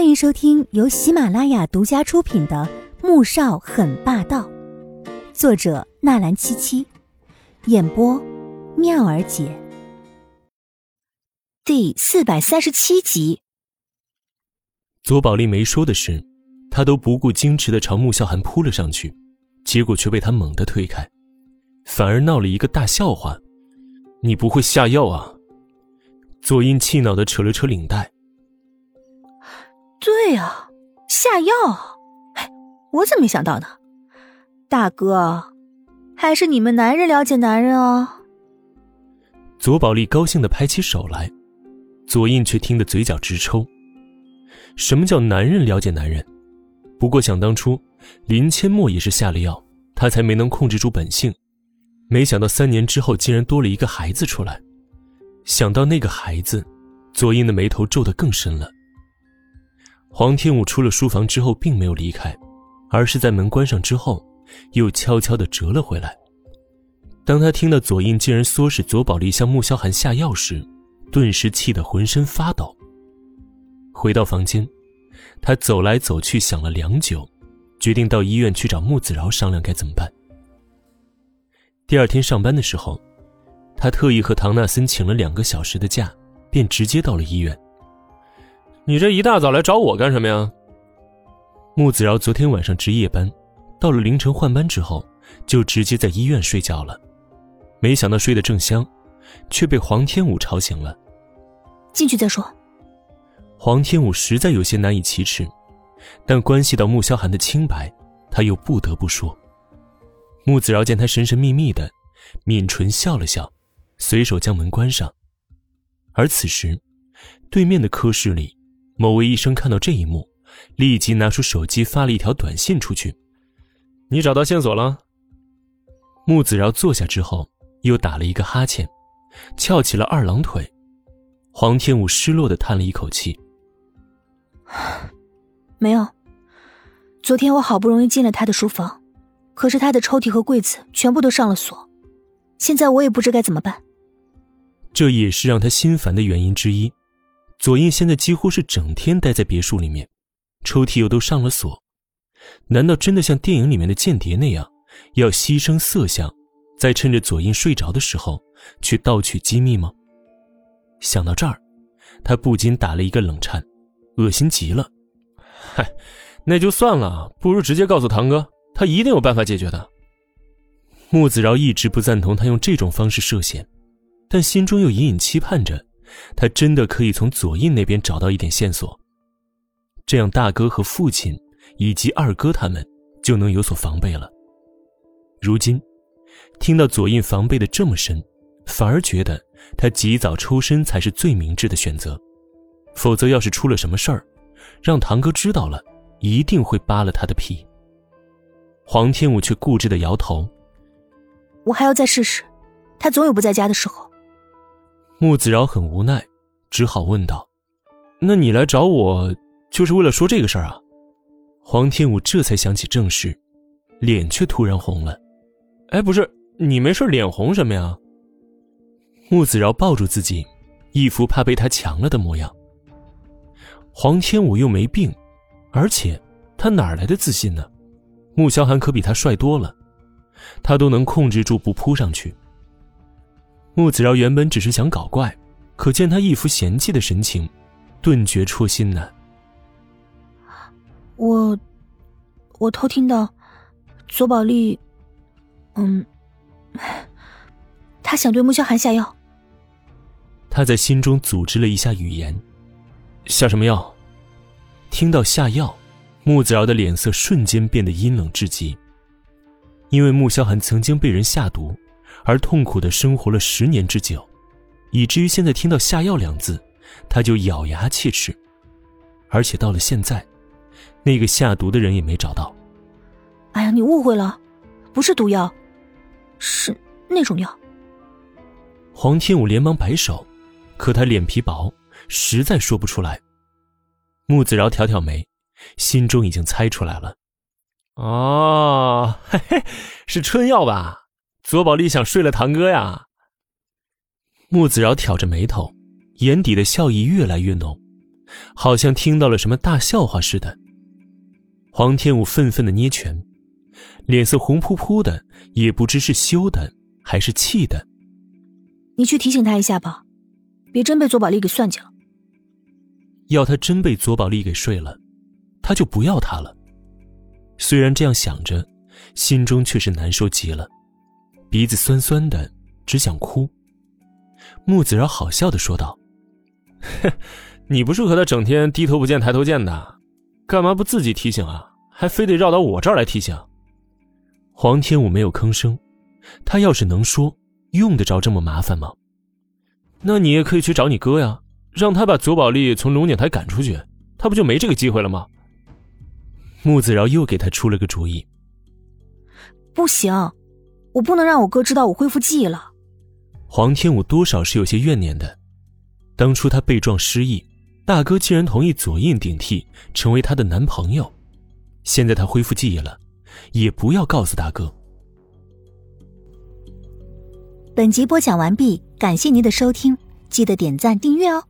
欢迎收听由喜马拉雅独家出品的《穆少很霸道》，作者纳兰七七，演播妙儿姐，第四百三十七集。左宝莉没说的是，他都不顾矜持的朝穆笑寒扑了上去，结果却被他猛地推开，反而闹了一个大笑话。你不会下药啊？左印气恼的扯了扯领带。对呀，下药！哎，我怎么没想到呢？大哥，还是你们男人了解男人啊！左宝莉高兴的拍起手来，左印却听得嘴角直抽。什么叫男人了解男人？不过想当初，林阡陌也是下了药，他才没能控制住本性。没想到三年之后，竟然多了一个孩子出来。想到那个孩子，左印的眉头皱得更深了。黄天武出了书房之后，并没有离开，而是在门关上之后，又悄悄地折了回来。当他听到左印竟然唆使左宝莉向穆萧寒下药时，顿时气得浑身发抖。回到房间，他走来走去，想了良久，决定到医院去找穆子饶商量该怎么办。第二天上班的时候，他特意和唐纳森请了两个小时的假，便直接到了医院。你这一大早来找我干什么呀？穆子饶昨天晚上值夜班，到了凌晨换班之后，就直接在医院睡觉了。没想到睡得正香，却被黄天武吵醒了。进去再说。黄天武实在有些难以启齿，但关系到穆萧寒的清白，他又不得不说。穆子饶见他神神秘秘的，抿唇笑了笑，随手将门关上。而此时，对面的科室里。某位医生看到这一幕，立即拿出手机发了一条短信出去：“你找到线索了？”穆子饶坐下之后，又打了一个哈欠，翘起了二郎腿。黄天武失落的叹了一口气：“ 没有。昨天我好不容易进了他的书房，可是他的抽屉和柜子全部都上了锁，现在我也不知该怎么办。”这也是让他心烦的原因之一。左印现在几乎是整天待在别墅里面，抽屉又都上了锁，难道真的像电影里面的间谍那样，要牺牲色相，在趁着左印睡着的时候去盗取机密吗？想到这儿，他不禁打了一个冷颤，恶心极了。嗨，那就算了，不如直接告诉堂哥，他一定有办法解决的。穆子饶一直不赞同他用这种方式涉险，但心中又隐隐期盼着。他真的可以从左印那边找到一点线索，这样大哥和父亲以及二哥他们就能有所防备了。如今，听到左印防备的这么深，反而觉得他及早抽身才是最明智的选择。否则，要是出了什么事儿，让堂哥知道了，一定会扒了他的皮。黄天武却固执的摇头：“我还要再试试，他总有不在家的时候。”穆子饶很无奈，只好问道：“那你来找我，就是为了说这个事儿啊？”黄天武这才想起正事，脸却突然红了。“哎，不是，你没事脸红什么呀？”穆子饶抱住自己，一副怕被他抢了的模样。黄天武又没病，而且他哪来的自信呢？穆萧寒可比他帅多了，他都能控制住不扑上去。穆子饶原本只是想搞怪，可见他一副嫌弃的神情，顿觉戳心呢。我，我偷听到，左宝丽，嗯，他想对穆萧寒下药。他在心中组织了一下语言，下什么药？听到下药，穆子饶的脸色瞬间变得阴冷至极，因为穆萧寒曾经被人下毒。而痛苦的生活了十年之久，以至于现在听到“下药”两字，他就咬牙切齿。而且到了现在，那个下毒的人也没找到。哎呀，你误会了，不是毒药，是那种药。黄天武连忙摆手，可他脸皮薄，实在说不出来。穆子饶挑挑眉，心中已经猜出来了。哦，嘿嘿，是春药吧？左宝丽想睡了堂哥呀。穆子饶挑着眉头，眼底的笑意越来越浓，好像听到了什么大笑话似的。黄天武愤愤的捏拳，脸色红扑扑的，也不知是羞的还是气的。你去提醒他一下吧，别真被左宝丽给算计了。要他真被左宝丽给睡了，他就不要他了。虽然这样想着，心中却是难受极了，鼻子酸酸的，只想哭。木子饶好笑的说道：“哼，你不是和他整天低头不见抬头见的，干嘛不自己提醒啊？还非得绕到我这儿来提醒？”黄天武没有吭声，他要是能说，用得着这么麻烦吗？那你也可以去找你哥呀，让他把左宝莉从龙井台赶出去，他不就没这个机会了吗？木子饶又给他出了个主意：“不行，我不能让我哥知道我恢复记忆了。”黄天武多少是有些怨念的，当初他被撞失忆，大哥竟然同意左印顶替成为他的男朋友，现在他恢复记忆了，也不要告诉大哥。本集播讲完毕，感谢您的收听，记得点赞订阅哦。